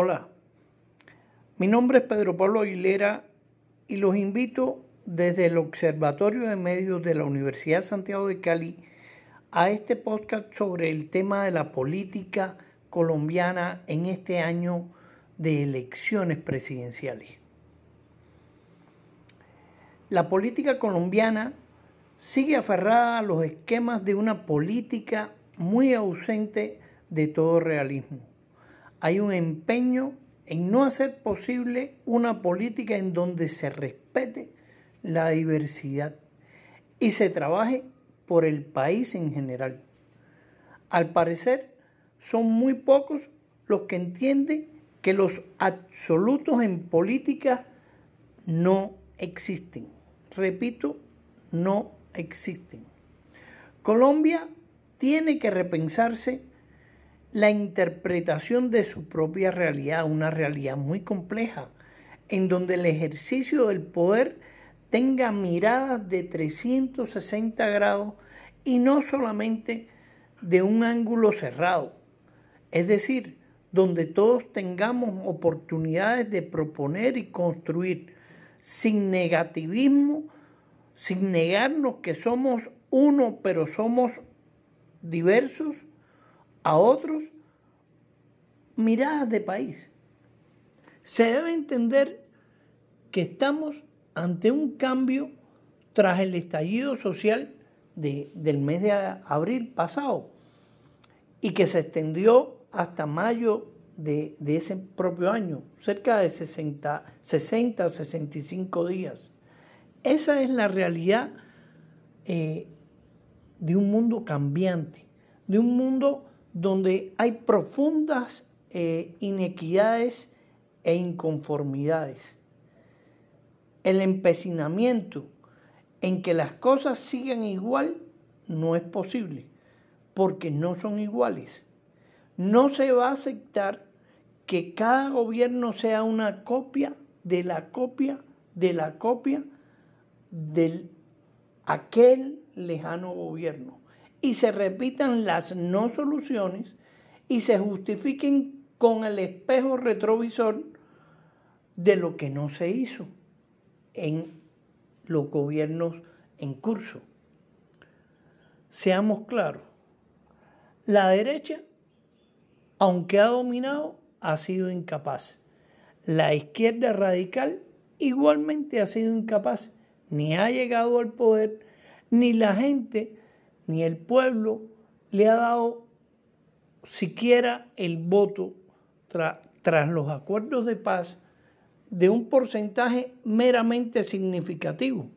Hola, mi nombre es Pedro Pablo Aguilera y los invito desde el Observatorio de Medios de la Universidad Santiago de Cali a este podcast sobre el tema de la política colombiana en este año de elecciones presidenciales. La política colombiana sigue aferrada a los esquemas de una política muy ausente de todo realismo. Hay un empeño en no hacer posible una política en donde se respete la diversidad y se trabaje por el país en general. Al parecer, son muy pocos los que entienden que los absolutos en política no existen. Repito, no existen. Colombia tiene que repensarse la interpretación de su propia realidad, una realidad muy compleja, en donde el ejercicio del poder tenga miradas de 360 grados y no solamente de un ángulo cerrado. Es decir, donde todos tengamos oportunidades de proponer y construir sin negativismo, sin negarnos que somos uno, pero somos diversos, a otros miradas de país. Se debe entender que estamos ante un cambio tras el estallido social del mes de abril pasado y que se extendió hasta mayo de, ese propio año, cerca de 60, 60, 65 días. Esa es la realidad eh, de un mundo cambiante, de un mundo donde hay profundas eh, inequidades e inconformidades. El empecinamiento en que las cosas sigan igual no es posible, porque no son iguales. No se va a aceptar que cada gobierno sea una copia de la copia de la copia de aquel lejano gobierno y se repitan las no soluciones y se justifiquen con el espejo retrovisor de lo que no se hizo en los gobiernos en curso. Seamos claros, la derecha, aunque ha dominado, ha sido incapaz. La izquierda radical igualmente ha sido incapaz, ni ha llegado al poder, ni la gente ni el pueblo le ha dado siquiera el voto tras los acuerdos de paz de un porcentaje meramente significativo.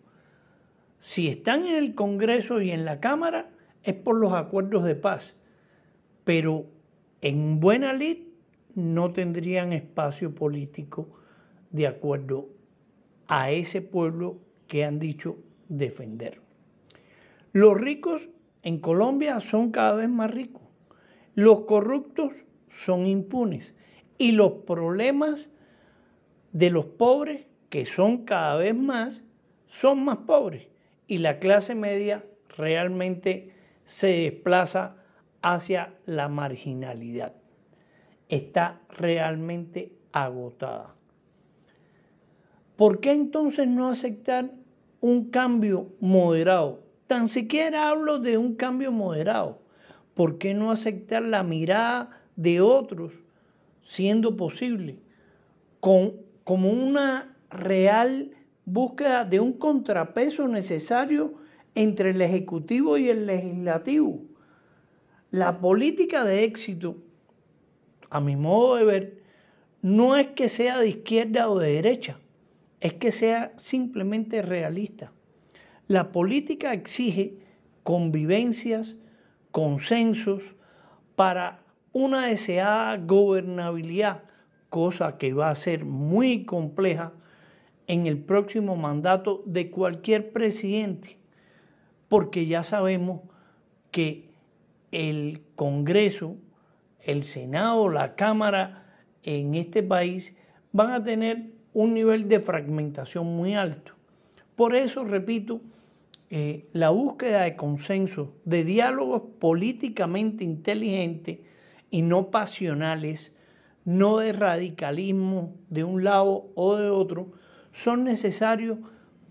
Si están en el Congreso y en la Cámara es por los acuerdos de paz, pero en buena lid no tendrían espacio político de acuerdo a ese pueblo que han dicho defender. Los ricos en Colombia son cada vez más ricos. Los corruptos son impunes. Y los problemas de los pobres, que son cada vez más, son más pobres. Y la clase media realmente se desplaza hacia la marginalidad. Está realmente agotada. ¿Por qué entonces no aceptar un cambio moderado Tan siquiera hablo de un cambio moderado. ¿Por qué no aceptar la mirada de otros siendo posible? Con, como una real búsqueda de un contrapeso necesario entre el Ejecutivo y el Legislativo. La política de éxito, a mi modo de ver, no es que sea de izquierda o de derecha, es que sea simplemente realista. La política exige convivencias, consensos para una deseada gobernabilidad, cosa que va a ser muy compleja en el próximo mandato de cualquier presidente, porque ya sabemos que el Congreso, el Senado, la Cámara en este país van a tener un nivel de fragmentación muy alto. Por eso, repito, eh, la búsqueda de consenso, de diálogos políticamente inteligentes y no pasionales, no de radicalismo de un lado o de otro, son necesarios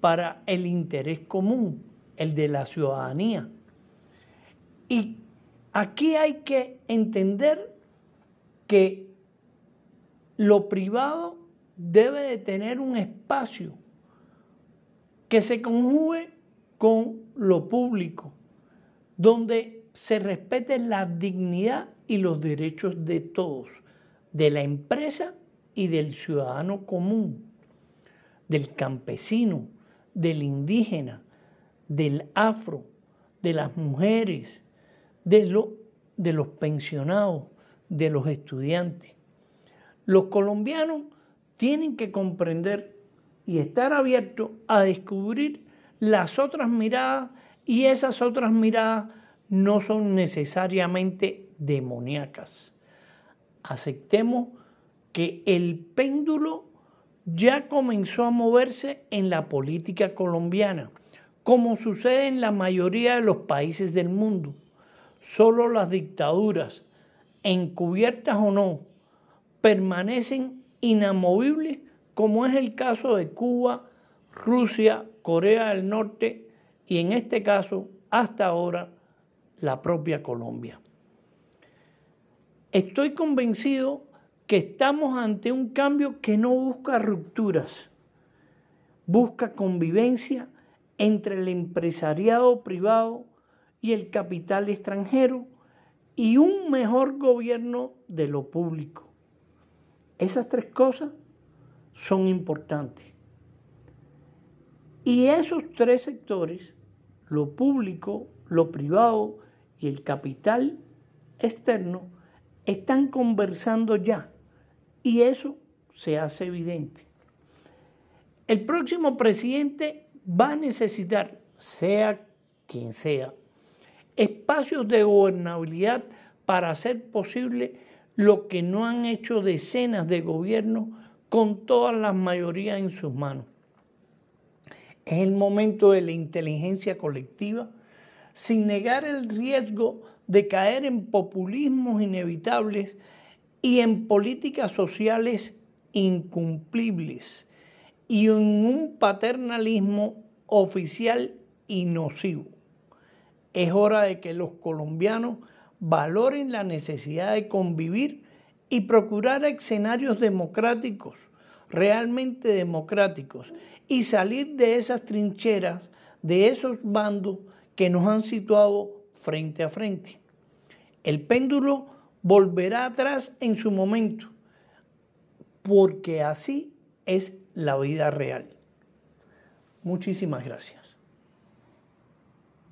para el interés común, el de la ciudadanía. Y aquí hay que entender que lo privado debe de tener un espacio que se conjugue con lo público, donde se respete la dignidad y los derechos de todos, de la empresa y del ciudadano común, del campesino, del indígena, del afro, de las mujeres, de, de los pensionados, de los estudiantes. Los colombianos tienen que comprender y estar abiertos a descubrir las otras miradas y esas otras miradas no son necesariamente demoníacas. Aceptemos que el péndulo ya comenzó a moverse en la política colombiana, como sucede en la mayoría de los países del mundo. Solo las dictaduras, encubiertas o no, permanecen inamovibles, como es el caso de Cuba, Rusia, Corea del Norte y en este caso, hasta ahora, la propia Colombia. Estoy convencido que estamos ante un cambio que no busca rupturas, busca convivencia entre el empresariado privado y el capital extranjero y un mejor gobierno de lo público. Esas tres cosas son importantes. Y esos tres sectores, lo público, lo privado y el capital externo, están conversando ya y eso se hace evidente. El próximo presidente va a necesitar, sea quien sea, espacios de gobernabilidad para hacer posible lo que no han hecho decenas de gobiernos con todas las mayorías en sus manos. Es el momento de la inteligencia colectiva, sin negar el riesgo de caer en populismos inevitables y en políticas sociales incumplibles y en un paternalismo oficial y nocivo. Es hora de que los colombianos valoren la necesidad de convivir y procurar escenarios democráticos, realmente democráticos, y salir de esas trincheras, de esos bandos que nos han situado frente a frente. El péndulo volverá atrás en su momento, porque así es la vida real. Muchísimas gracias.